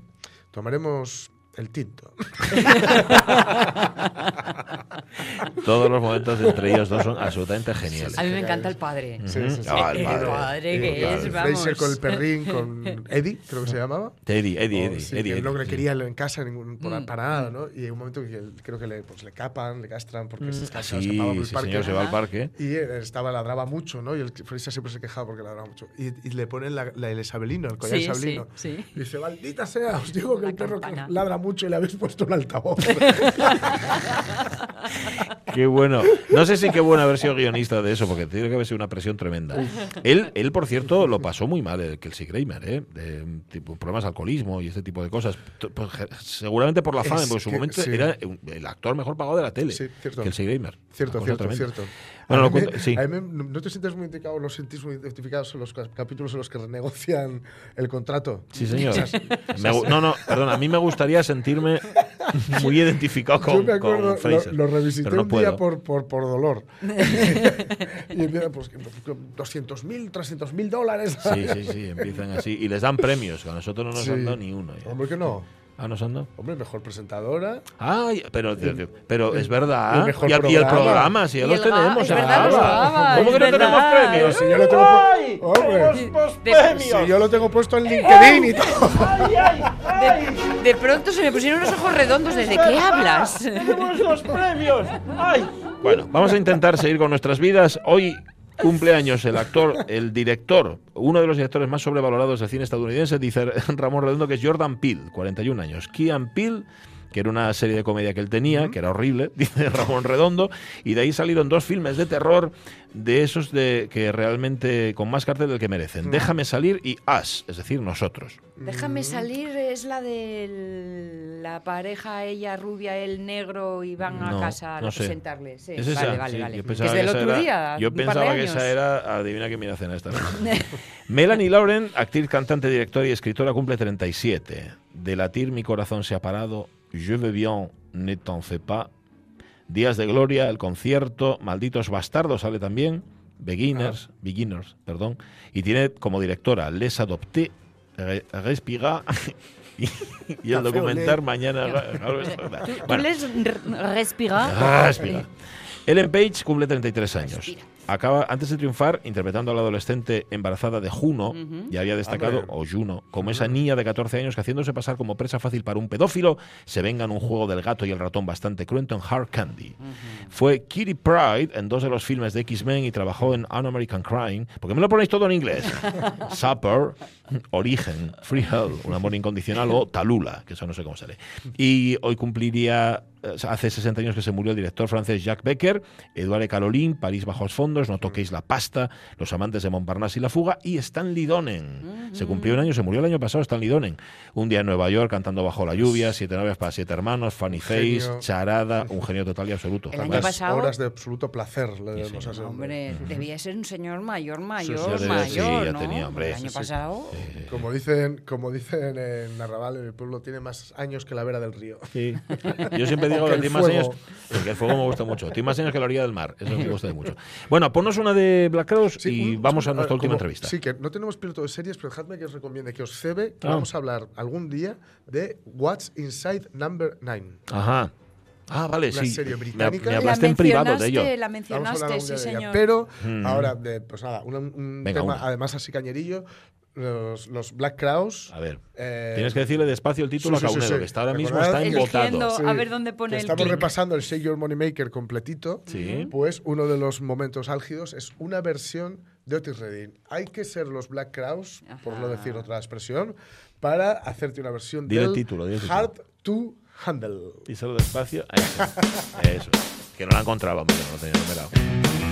tomaremos el tinto. Todos los momentos entre ellos dos son absolutamente geniales. A mí me encanta el padre. Sí, sí, sí. Ah, el El padre. padre Sí, que claro. es, vamos. Fraser con el perrín, con Eddie, creo que se llamaba. Eddie, Eddie, O, Eddie, sí, Eddie, que no Eddie, le sí. quería en casa ningún, por- Mm. para nada, ¿no? Y hay un momento que el- creo que le, pues, le capan, le castran porque se, escapa, se Mm. Sí, escapaba por el sí, parque. señor, se va al parque. Y él estaba, ladraba mucho, ¿no? Y el Fraser siempre se quejaba porque ladraba mucho. Y, y le ponen la, la- el isabelino, el collar Sí, isabelino. sí, sí. Y dice, maldita sea, os digo que La el perro campana. ladra mucho y le habéis puesto un altavoz. Qué bueno. No sé si qué bueno haber sido guionista de eso, porque tiene que haber sido una presión tremenda. Él, él por cierto, lo pasó muy mal, el Kelsey Grammer, ¿eh? De, tipo, problemas de alcoholismo y este tipo de cosas. Pues, seguramente por la fama, porque en su que- momento sí. era el actor mejor pagado de la tele. Sí, cierto. Kelsey Grammer. cierto, cierto, tremenda. cierto. Bueno, A lo mí me- cuento- sí. a mí me- ¿No te sientes muy identificado, no sentís muy identificados en los ca- capítulos en los que renegocian el contrato? Sí, señor. Me no, no, perdón, a mí me gustaría sentirme muy identificado yo con, me acuerdo, con Fraser. lo, lo revisité pero no un puedo. día por, por, por dolor. y empieza, pues, 200 mil, 300 mil dólares. Sí, sí, sí, empiezan así. Y les dan premios, que a nosotros no nos Sí. han dado ni uno. ya. Hombre, que no. Ah, ¿nos han dado? Hombre, mejor presentadora. Ay, pero, pero es el verdad. mejor y, el- y el programa. si ya los tenemos. los. Gaba, ¿Cómo es que no tenemos premios? Si yo lo tengo, ¡Ay! pu- hombre, ¡Tenemos De- premios! si yo lo tengo puesto en LinkedIn y todo. De, de pronto se me pusieron unos ojos redondos. ¿Desde qué hablas? ¡Tenemos los premios! ¡Ay! Bueno, vamos a intentar seguir con nuestras vidas. Hoy cumpleaños el actor, el director, uno de los directores más sobrevalorados del cine estadounidense, dice Ramón Redondo, que es Jordan Peele, 41 años. Kian Peele que era una serie de comedia que él tenía, que era horrible, dice Ramón Redondo, y de ahí salieron dos filmes de terror de esos de que realmente con más cartel del que merecen. Déjame salir y Us, es decir, nosotros. Déjame salir es la de la pareja, ella rubia, él negro y van a casa a no sé. presentarle. Sí, ¿Es esa? vale, vale, Sí, vale. yo pensaba es del que esa otro era- día. Yo pensaba que esa era, adivina que mira cena esta. Melanie Lauren, actriz, cantante, directora y escritora, cumple 37. De latir mi corazón se ha parado. Je veux bien, ne t'en fais pas. Días de Gloria, el concierto, Malditos Bastardos sale también. Beginners, Beginners, perdón. Y tiene como directora Les Adopté, Re- Respira y, y el Olé. Mañana. ¿Tú, tú Bueno. les r- respirar? Ah, respira. Ellen Page cumple 33 años. Acaba, antes de triunfar, interpretando a la adolescente embarazada de Juno, y había destacado, o Juno, como esa niña de 14 años que haciéndose pasar como presa fácil para un pedófilo, se venga en un juego del gato y el ratón bastante cruento en Hard Candy. Fue Kitty Pride en dos de los filmes de X-Men y trabajó en Un American Crime. ¿Por qué me lo ponéis todo en inglés? Supper, Origen, Free Hell, Un amor incondicional o Talula, que eso no sé cómo sale. Y hoy cumpliría, hace 60 años que se murió el director francés Jacques Becker, Eduardo Carolín, París bajo los fondos, No toquéis la pasta, Los amantes de Montparnasse y la fuga y Stanley Donen. Se cumplió un año, se murió el año pasado Stanley Donen. Un día en Nueva York cantando bajo la lluvia, Siete novias para siete hermanos, Funny Face, genio. Charada, un genio total y absoluto. El año pasado- Horas de absoluto placer le Sí, debemos sí. a ese Hombre, debía ser un señor mayor, sí, mayor, debe- mayor, sí, ya ¿no? tenía, hombre, El sí, año sí. pasado... Como dicen, como dicen en Arrabal, en el pueblo tiene más años que la vera del río. Sí. Yo siempre que el. Porque el fuego me gusta mucho. Tiene más años que la orilla del mar. Eso me gusta mucho. Bueno, ponnos una de Black Crowes Sí, y un- vamos a ver, nuestra última como- entrevista. Sí, que no tenemos piloto de series, pero dejadme que os recomiende que os cebe que Ah. vamos a hablar algún día de What's Inside Number 9. Ajá. Ah, vale, Una sí. serie Me- británica. Me, La hablaste en privado de ello. La a mencionaste, sí, señor. Pero Mm. ahora, de, pues nada, un, un Venga, tema una. además así cañerillo, los, los Black Crowes. A ver. eh, Tienes que decirle despacio el título sí, a sí, sí, sí. que está ahora mismo está embotado. a ver dónde pone que el estamos repasando el Shake Your Money Maker completito. Sí. Pues uno de los momentos álgidos es una versión de Otis Redding. Hay que ser los Black Crowes, por no decir otra expresión, para hacerte una versión Dile el del título, dile el título. Hard to Handle. Díselo despacio. Eso. Eso. Que no la encontraba, hombre, no lo tenía numerado.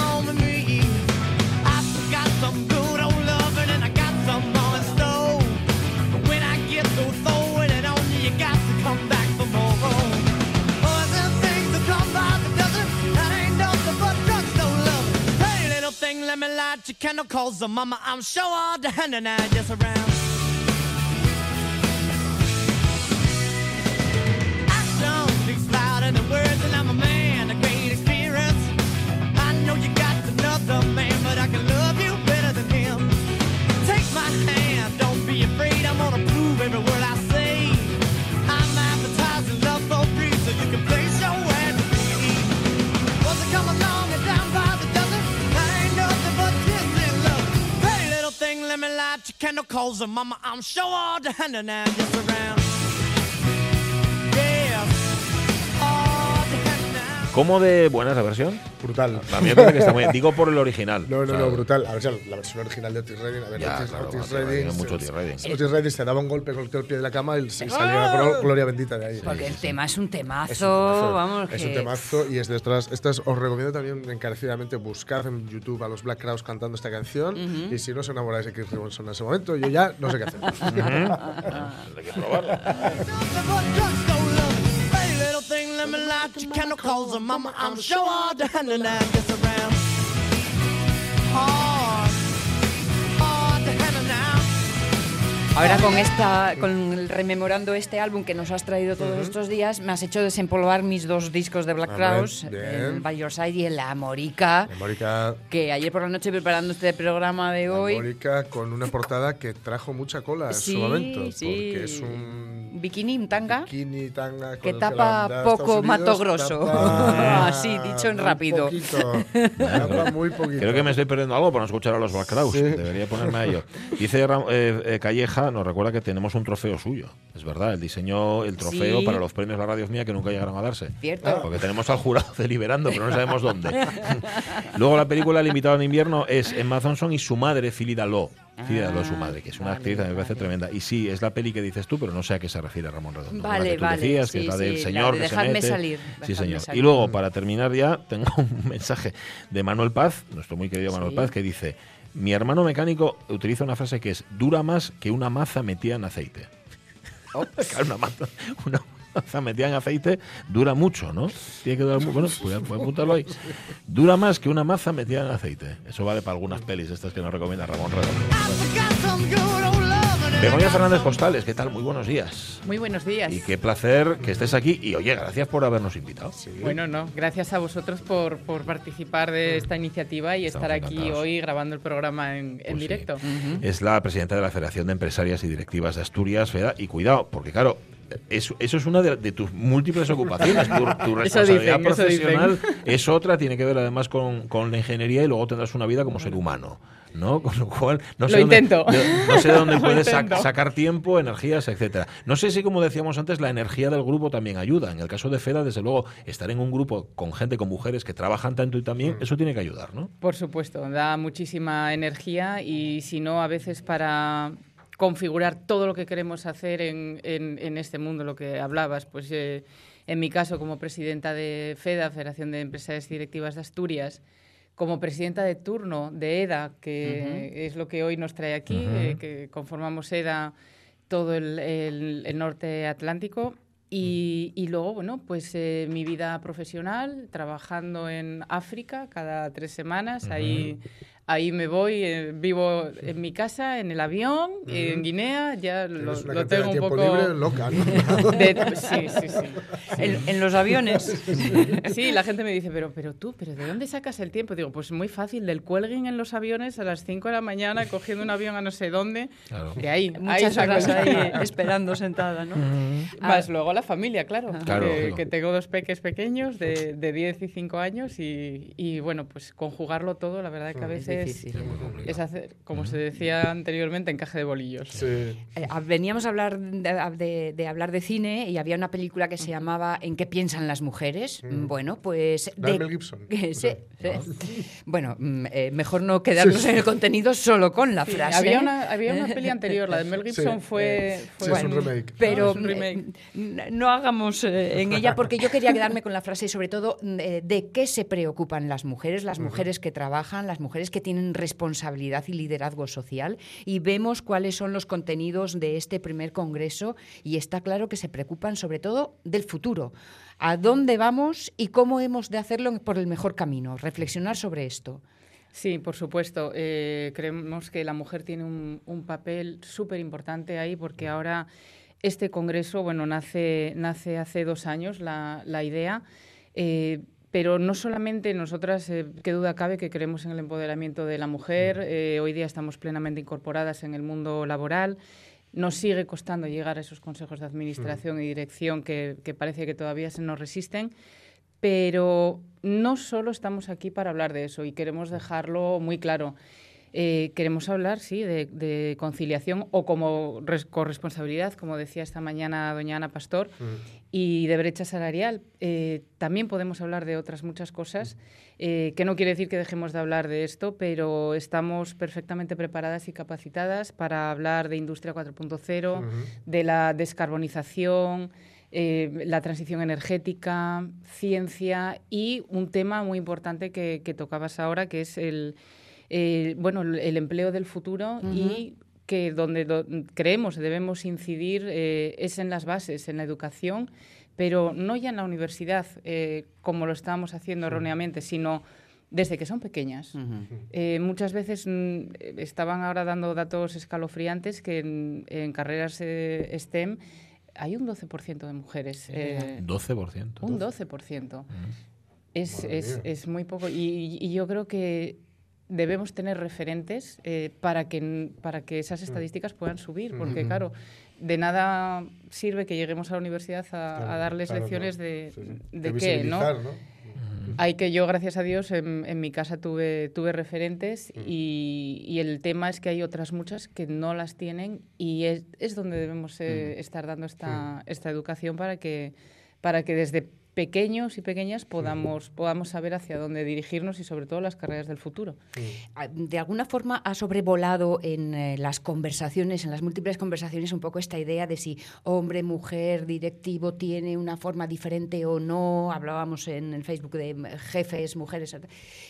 let me light your candle, cause the mama, I'm sure all the hand and I just around. Candle, cause mama, I'm sure all the hand and just around. ¿Cómo de buena es la versión? Brutal. A mí me parece que está muy bien. Digo por el original. No, no, O sea, no, brutal. A ver, ya, la versión original de Otis Redding. A ver, Ya, Otis, claro, Otis Otis Redding. Redding, mucho Otis Redding. Otis Redding se daba un golpe con el pie de la cama y se salía la glo- gloria bendita de ahí. Porque el tema es un temazo, Es un temazo. vamos. Es un que- temazo y es de estas, estas os recomiendo también encarecidamente buscar en YouTube a los Black Crowes cantando esta canción y si no os enamoráis de Chris Robinson en ese momento, yo ya no sé qué hacer. Hay que probarlo. telling me lot, you cannot cause a mama. I'm sure I'll handling that gets around. Oh. Ahora con esta, con el- rememorando este álbum que nos has traído todos estos días, me has hecho desempolvar mis dos discos de Black Crowes, el By Your Side y el La Morica, Mónica, que ayer por la noche preparando este programa de hoy, Mónica con una portada que trajo mucha cola en Sí, su momento. sí. Porque es un bikini, un tanga, bikini tanga con que tapa poco, Unidos mato grosso. Así, dicho en muy rápido. poquito. Tapa muy poquito. Creo que me estoy perdiendo algo por no escuchar a los Black Crowes. Sí. Debería ponerme a ello. Dice eh, eh, Calleja, nos recuerda que tenemos un trofeo suyo. Es verdad, el diseño, el trofeo Sí. para los premios La Radio Mía que nunca llegaron a darse. ¿Cierto? Porque tenemos al jurado deliberando, pero no sabemos dónde. Luego la película El invitado en invierno es Emma Thompson y su madre, Daló. Philly Daló es su madre, que es una vale, actriz, a mí me parece vale. tremenda. Y sí, es la peli que dices tú, pero no sé a qué se refiere Ramón Redondo. Vale, la que tú decías, que es la del sí, la señor de que se dejadme mete. salir, Sí, señor. salir. Y luego, para terminar ya, tengo un mensaje de Manuel Paz, nuestro muy querido Manuel Sí. Paz, que dice, mi hermano mecánico utiliza una frase que es, dura más que una maza metida en aceite. Claro, una maza, una maza metida en aceite dura mucho, ¿no? Tiene que durar mucho. Bueno, pues voy a apuntarlo ahí. Dura más que una maza metida en aceite. Eso vale para algunas pelis estas que nos recomienda Ramón Redondo. Begoña Fernández Postales, ¿qué tal? Muy buenos días. Muy buenos días. Y qué placer que estés aquí. Y oye, gracias por habernos invitado. Bueno, no, gracias a vosotros por, por participar de esta iniciativa y Estamos estar aquí encantados. hoy grabando el programa en, en Pues sí. directo. Es la presidenta de la Federación de Empresarias y Directivas de Asturias, FEDA. Y cuidado, porque claro, eso, eso es una de, de tus múltiples ocupaciones. Tu, tu responsabilidad dicen, profesional es otra, tiene que ver además con, con la ingeniería y luego tendrás una vida como ser humano. ¿no? Con lo cual, no sé Lo dónde, intento. no sé de dónde puedes sac- sacar tiempo, energías, etcétera. No sé si, como decíamos antes, la energía del grupo también ayuda. En el caso de FEDA, desde luego, estar en un grupo con gente, con mujeres que trabajan tanto y también, eso tiene que ayudar, ¿no? Por supuesto, da muchísima energía y si no, a veces para configurar todo lo que queremos hacer en, en- en este mundo, lo que hablabas, pues eh, en mi caso como presidenta de FEDA, Federación de Empresarias y Directivas de Asturias, como presidenta de turno de EDA, que es lo que hoy nos trae aquí, eh, que conformamos EDA todo el, el- el norte atlántico. Y, y luego, bueno, pues eh, mi vida profesional, trabajando en África cada tres semanas, ahí, ahí me voy, eh, vivo en mi casa, en el avión, en Guinea, ya lo, lo tengo de un poco... libre loca, ¿no? de- sí, sí, sí. En, en los aviones. Sí, la gente me dice, pero, pero tú, ¿pero de dónde sacas el tiempo? Digo, pues muy fácil, del cuelguing en los aviones a las 5 de la mañana, cogiendo un avión a no sé dónde. Claro. De ahí, ahí Muchas saco horas ahí esperando sentada, ¿no? Más luego la familia, claro. Claro, que, que tengo dos peques pequeños de, de 10 y 5 años y, y, bueno, pues conjugarlo todo, la verdad que a veces difícil. es hacer, como se decía anteriormente, encaje de bolillos. Sí. Eh, veníamos a hablar de, de- de hablar de cine y había una película que se llamaba ¿En qué piensan las mujeres? Bueno, pues... La de Mel Gibson. Sí, sí. Bueno, mm, eh, mejor no quedarnos en el contenido solo con la Sí, frase. había, una, había una peli anterior, la de Mel Gibson Sí. fue, Sí, fue es un remake. Pero No, es un remake. eh, n- no hagamos eh, en ella, porque yo quería quedarme con la frase, sobre todo, eh, de qué se preocupan las mujeres, las mujeres que trabajan, las mujeres que tienen responsabilidad y liderazgo social, y vemos cuáles son los contenidos de este primer congreso, y está claro que se preocupan sobre todo del futuro. ¿A dónde vamos y cómo hemos de hacerlo por el mejor camino? Reflexionar sobre esto. Sí, por supuesto. Eh, creemos que la mujer tiene un, papel súper importante ahí porque ahora este congreso, bueno, nace, nace hace dos años la, la idea, eh, pero no solamente nosotras, eh, qué duda cabe que creemos en el empoderamiento de la mujer, eh, hoy día estamos plenamente incorporadas en el mundo laboral. Nos sigue costando llegar a esos consejos de administración y dirección que, que parece que todavía se nos resisten, pero no solo estamos aquí para hablar de eso y queremos dejarlo muy claro. Eh, queremos hablar, sí, de, de conciliación o como res- corresponsabilidad, como decía esta mañana doña Ana Pastor, y de brecha salarial. Eh, también podemos hablar de otras muchas cosas, eh, que no quiere decir que dejemos de hablar de esto, pero estamos perfectamente preparadas y capacitadas para hablar de Industria 4.0, de la descarbonización, eh, la transición energética, ciencia y un tema muy importante que, que tocabas ahora, que es el, eh, bueno, el empleo del futuro y que donde do- creemos debemos incidir eh, es en las bases, en la educación, pero no ya en la universidad, eh, como lo estábamos haciendo erróneamente, sino desde que son pequeñas. Eh, muchas veces mm, estaban ahora dando datos escalofriantes que en, en carreras eh, STEM hay un 12% de mujeres. eh, 12%. un 12%. Es, Madre es, mía. es muy poco. Y, y yo creo que debemos tener referentes eh, para, que, para que esas estadísticas puedan subir, porque claro, de nada sirve que lleguemos a la universidad a, darles claro, lecciones de, Sí, sí. de De qué, ¿no? ¿no? Hay que yo, gracias a Dios, en, en mi casa tuve, tuve referentes y, y el tema es que hay otras muchas que no las tienen y es, es donde debemos eh, estar dando esta, esta educación para que, para que desde pequeños y pequeñas podamos, podamos saber hacia dónde dirigirnos y sobre todo las carreras del futuro. Ah, De alguna forma ha sobrevolado en eh, las conversaciones, en las múltiples conversaciones, un poco esta idea de si hombre, mujer, directivo tiene una forma diferente o no. Hablábamos en el Facebook de mm, jefes, mujeres.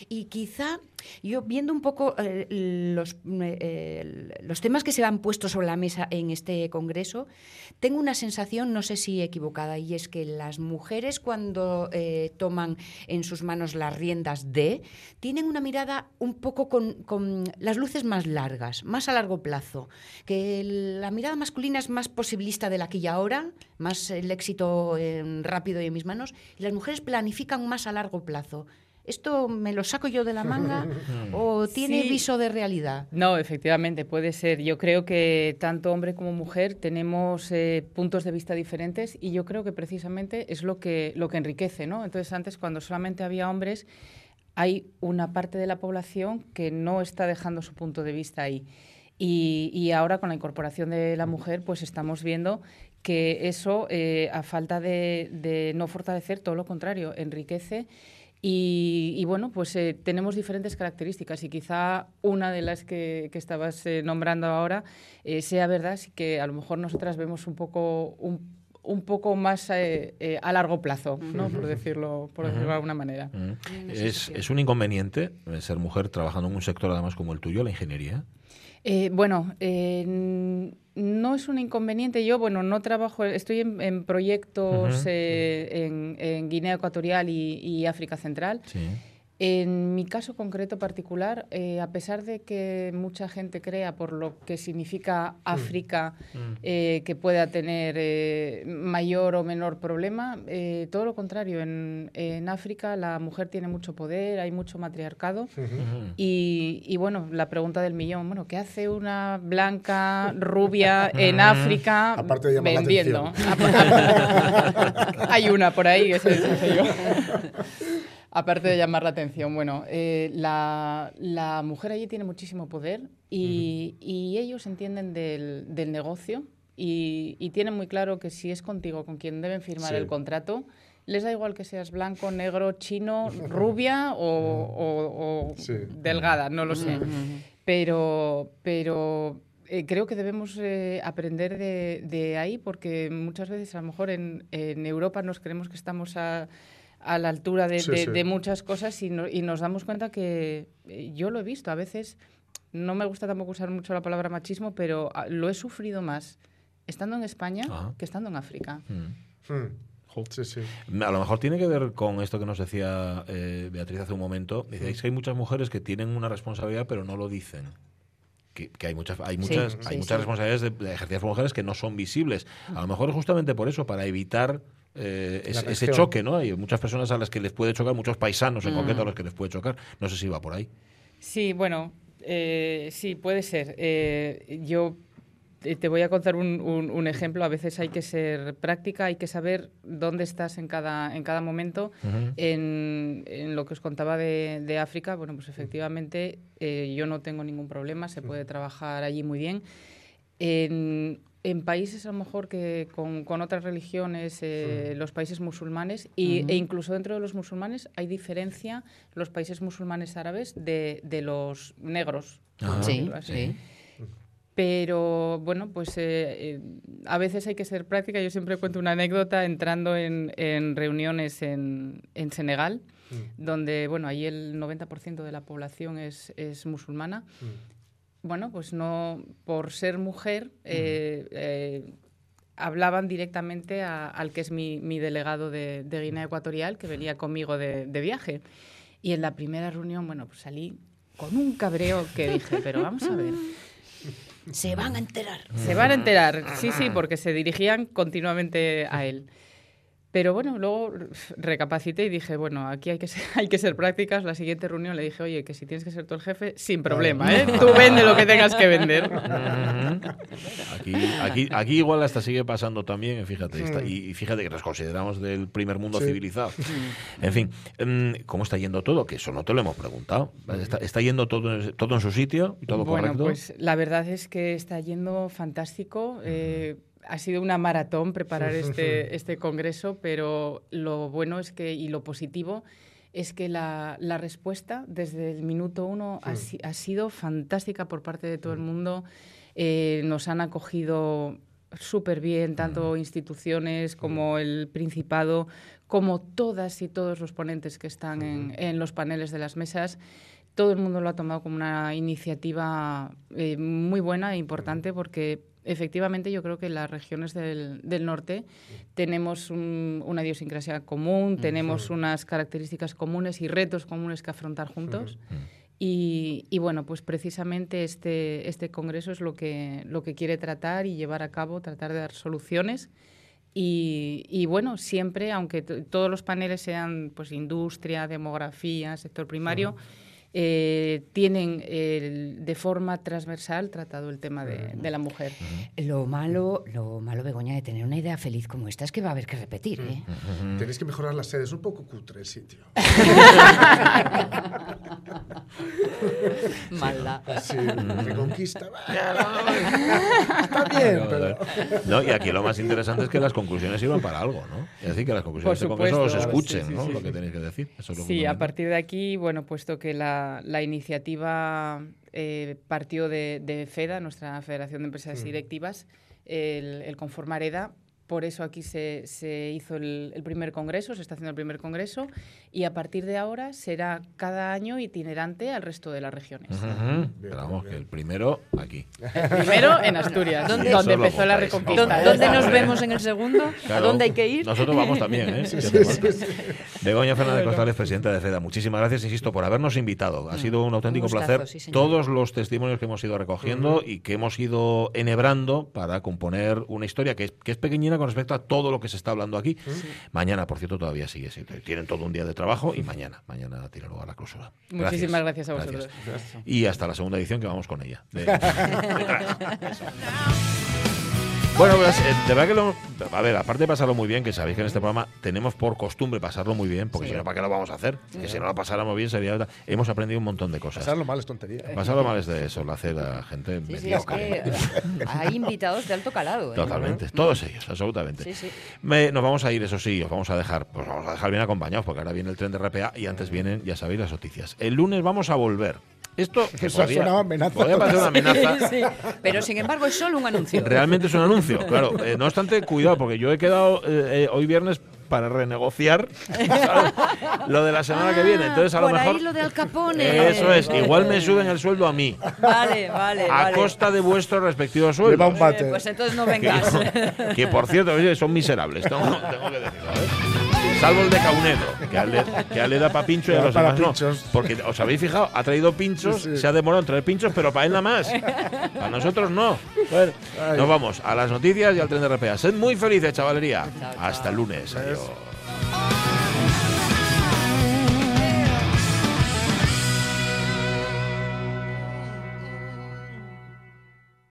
Y quizá yo viendo un poco eh, los, eh, los temas que se han puesto sobre la mesa en este congreso, tengo una sensación, no sé si equivocada, y es que las mujeres cuando eh, toman en sus manos las riendas de, tienen una mirada un poco con, con las luces más largas, más a largo plazo, que la mirada masculina es más posibilista del aquí y ahora, más el éxito eh, rápido y en mis manos, y las mujeres planifican más a largo plazo. ¿Esto me lo saco yo de la manga o tiene Sí. viso de realidad? No, efectivamente, puede ser. Yo creo que tanto hombre como mujer tenemos eh, puntos de vista diferentes y yo creo que precisamente es lo que, lo que enriquece, ¿no? Entonces, antes, cuando solamente había hombres, hay una parte de la población que no está dejando su punto de vista ahí. Y, y ahora, con la incorporación de la mujer, pues estamos viendo que eso, eh, a falta de, de no fortalecer, todo lo contrario, enriquece. Y, y bueno, pues eh, tenemos diferentes características y quizá una de las que, que estabas eh, nombrando ahora eh, sea verdad, sí que a lo mejor nosotras vemos un poco, un, un poco más eh, eh, a largo plazo, ¿no? por, decirlo, por decirlo de alguna manera. Es, es un inconveniente ser mujer trabajando en un sector además como el tuyo, la ingeniería. Eh, bueno, eh, no es un inconveniente. Yo, bueno, no trabajo, estoy en, en proyectos eh, en, en Guinea Ecuatorial y, y África Central. Sí. En mi caso concreto particular, eh, a pesar de que mucha gente crea por lo que significa África eh, que pueda tener eh, mayor o menor problema, eh, todo lo contrario. En, en África la mujer tiene mucho poder, hay mucho matriarcado. Y, y, bueno, la pregunta del millón, bueno, ¿qué hace una blanca rubia en África Aparte de la vendiendo? Hay una por ahí, ese, ese soy yo. Aparte de llamar la atención, bueno, eh, la, la mujer allí tiene muchísimo poder y, y ellos entienden del, del negocio y, y tienen muy claro que si es contigo con quien deben firmar Sí. el contrato, les da igual que seas blanco, negro, chino, rubia o, o- o Sí. delgada, no lo sé. Pero, pero eh, creo que debemos eh, aprender de, de ahí porque muchas veces a lo mejor en, en Europa nos creemos que estamos a, a la altura de, Sí, de- sí. de muchas cosas y, no- y nos damos cuenta que eh, yo lo he visto a veces. No me gusta tampoco usar mucho la palabra machismo, pero ah, lo he sufrido más estando en España Ajá. que estando en África. Mm. Hmm. Sí, sí. A lo mejor tiene que ver con esto que nos decía eh, Beatriz hace un momento. Decíais que hay muchas mujeres que tienen una responsabilidad pero no lo dicen. Que, que hay muchas, hay muchas, hay sí, muchas sí. responsabilidades de, de ejercidas por mujeres que no son visibles. A lo mejor es justamente por eso, para evitar eh, La ese, choque, ¿no? Hay muchas personas a las que les puede chocar, muchos paisanos en concreto a los que les puede chocar. No sé si va por ahí. Sí, bueno, eh, sí, puede ser. Eh, yo te voy a contar un, un- un ejemplo. A veces hay que ser práctica, hay que saber dónde estás en cada, en cada momento. en, en lo que os contaba de, de África, bueno, pues efectivamente eh, yo no tengo ningún problema, se puede trabajar allí muy bien. En, en países a lo mejor que con, con otras religiones, eh, los países musulmanes, y, e incluso dentro de los musulmanes hay diferencia los países musulmanes árabes de, de los negros. por Sí. Pero bueno, pues eh, eh, a veces hay que ser práctica. Yo siempre cuento una anécdota entrando en, en reuniones en, en Senegal, donde bueno, ahí el 90% de la población es, es musulmana. Bueno, pues no, por ser mujer, eh, eh, hablaban directamente a- al que es mi, mi delegado de, de Guinea Ecuatorial, que venía conmigo de, de viaje. Y en la primera reunión, bueno, pues salí con un cabreo que dije, pero vamos a ver. Se van a enterar. Se van a enterar, sí, sí, porque se dirigían continuamente a él. Pero bueno, luego recapacité y dije, bueno, aquí hay que ser, hay que ser prácticas. La siguiente reunión le dije, oye, que si tienes que ser tú el jefe, sin problema, ¿eh? Tú vende lo que tengas que vender. Aquí, aquí, aquí igual hasta sigue pasando también, fíjate, está- y, fíjate que nos consideramos del primer mundo Sí. civilizado. En fin, em, ¿cómo está yendo todo? Que eso no te lo hemos preguntado. ¿Está, está yendo todo, en- todo en su sitio? ¿Todo bueno, correcto? pues la verdad es que está yendo fantástico. Eh, ha sido una maratón preparar este, este congreso, pero lo bueno es que, y lo positivo, es que la, la respuesta desde el minuto uno ha, si- ha sido fantástica por parte de todo el mundo. Eh, nos han acogido súper bien, tanto instituciones como el Principado, como todas y todos los ponentes que están en, en los paneles de las mesas. Todo el mundo lo ha tomado como una iniciativa eh, muy buena e importante porque efectivamente yo creo que las regiones del, del norte tenemos un- una idiosincrasia común, tenemos unas características comunes y retos comunes que afrontar juntos. Y, y bueno, pues precisamente este, este congreso es lo que, lo que quiere tratar y llevar a cabo, tratar de dar soluciones. Y, y bueno, siempre, aunque todos los paneles sean pues industria, demografía, sector primario, eh, tienen el- de forma transversal tratado el tema de, de la mujer. Lo malo, lo malo, Begoña, de tener una idea feliz como esta es que va a haber que repetir, ¿eh? Tenéis que mejorar las sedes, un poco cutre el sitio. Mala. Sí, Reconquista. Está bien, pero. No, y aquí lo más interesante es que las conclusiones sirvan para algo, ¿no? Es decir, que las conclusiones Por de Congreso os supuesto, escuchen, sí, sí, ¿no? sí, lo que tenéis que decir. Eso es lo Sí, a partir de aquí, bueno, puesto que la, la iniciativa eh, partió de, de FEDA, nuestra Federación de Empresas Directivas, el, el conformar EDA, por eso aquí se, se hizo el, el primer congreso, se está haciendo el primer congreso, y a partir de ahora será cada año itinerante al resto de las regiones. Ujú. Pero vamos, que el primero aquí. Primero en Asturias, ¿Dónde- donde empezó la reconquista. ¿Dónde- ¿Dónde nos vemos en el segundo? ¿A dónde hay que ir? Nosotros vamos también, ¿eh? ¿Qué te pasa? Begoña Fernández Costales, presidenta de FEDA. Muchísimas gracias, insisto, por habernos invitado. Ha sido un auténtico gustazo, placer. sí. Todos los testimonios que hemos ido recogiendo y que hemos ido enhebrando para componer una historia que es, que es pequeñina con respecto a todo lo que se está hablando aquí. Mañana, por cierto, todavía sigue. sí, Tienen todo un día de trabajo y mañana, mañana tiene lugar la clausura. Muchísimas gracias a vosotros. Y hasta la segunda edición que vamos con ella. De-. Bueno, pues, eh, de verdad que lo, a ver, aparte de pasarlo muy bien, que sabéis que en este programa tenemos por costumbre pasarlo muy bien, porque si no, ¿para qué lo vamos a hacer? Que si no lo pasáramos bien sería... Hemos aprendido un montón de cosas. Pasarlo mal es tontería. Pasarlo mal es de eso, lo hace la gente Sí, sí, es que eh, hay invitados de alto calado. ¿eh? Totalmente, todos ellos, absolutamente. Sí, sí. Me- nos vamos a ir, eso sí, os vamos a dejar, pues vamos a dejar bien acompañados, porque ahora viene el tren de RPA y antes vienen, ya sabéis, las noticias. El lunes vamos a volver. Esto que Eso podría, sonado amenaza podría parecer una amenaza. Sí, Pero sin embargo es solo un anuncio. Realmente es un anuncio, claro. Eh, no obstante, cuidado, porque yo he quedado eh, eh, hoy viernes para renegociar ¿sabes? lo de la semana que viene. Entonces, a lo Por mejor. ahí lo de Al Capone. Eso es, igual me suben el sueldo a mí, Vale, vale, a vale. costa de vuestros respectivos Lleva un sueldos. bate. Pues entonces no Que, vengas. que, por cierto, oye, son miserables, tengo, tengo que decirlo. ¿eh? Salvo el de Caunedo, que a él le, que a él le da para pincho y a los demás no. pinchos. Porque os habéis fijado, ha traído pinchos, Sí, sí. se ha demorado en traer pinchos, pero para él nada más. Para nosotros no. Bueno, nos vamos a las noticias y al tren de RPA. Sed muy felices, chavalería. Hasta el lunes. Adiós.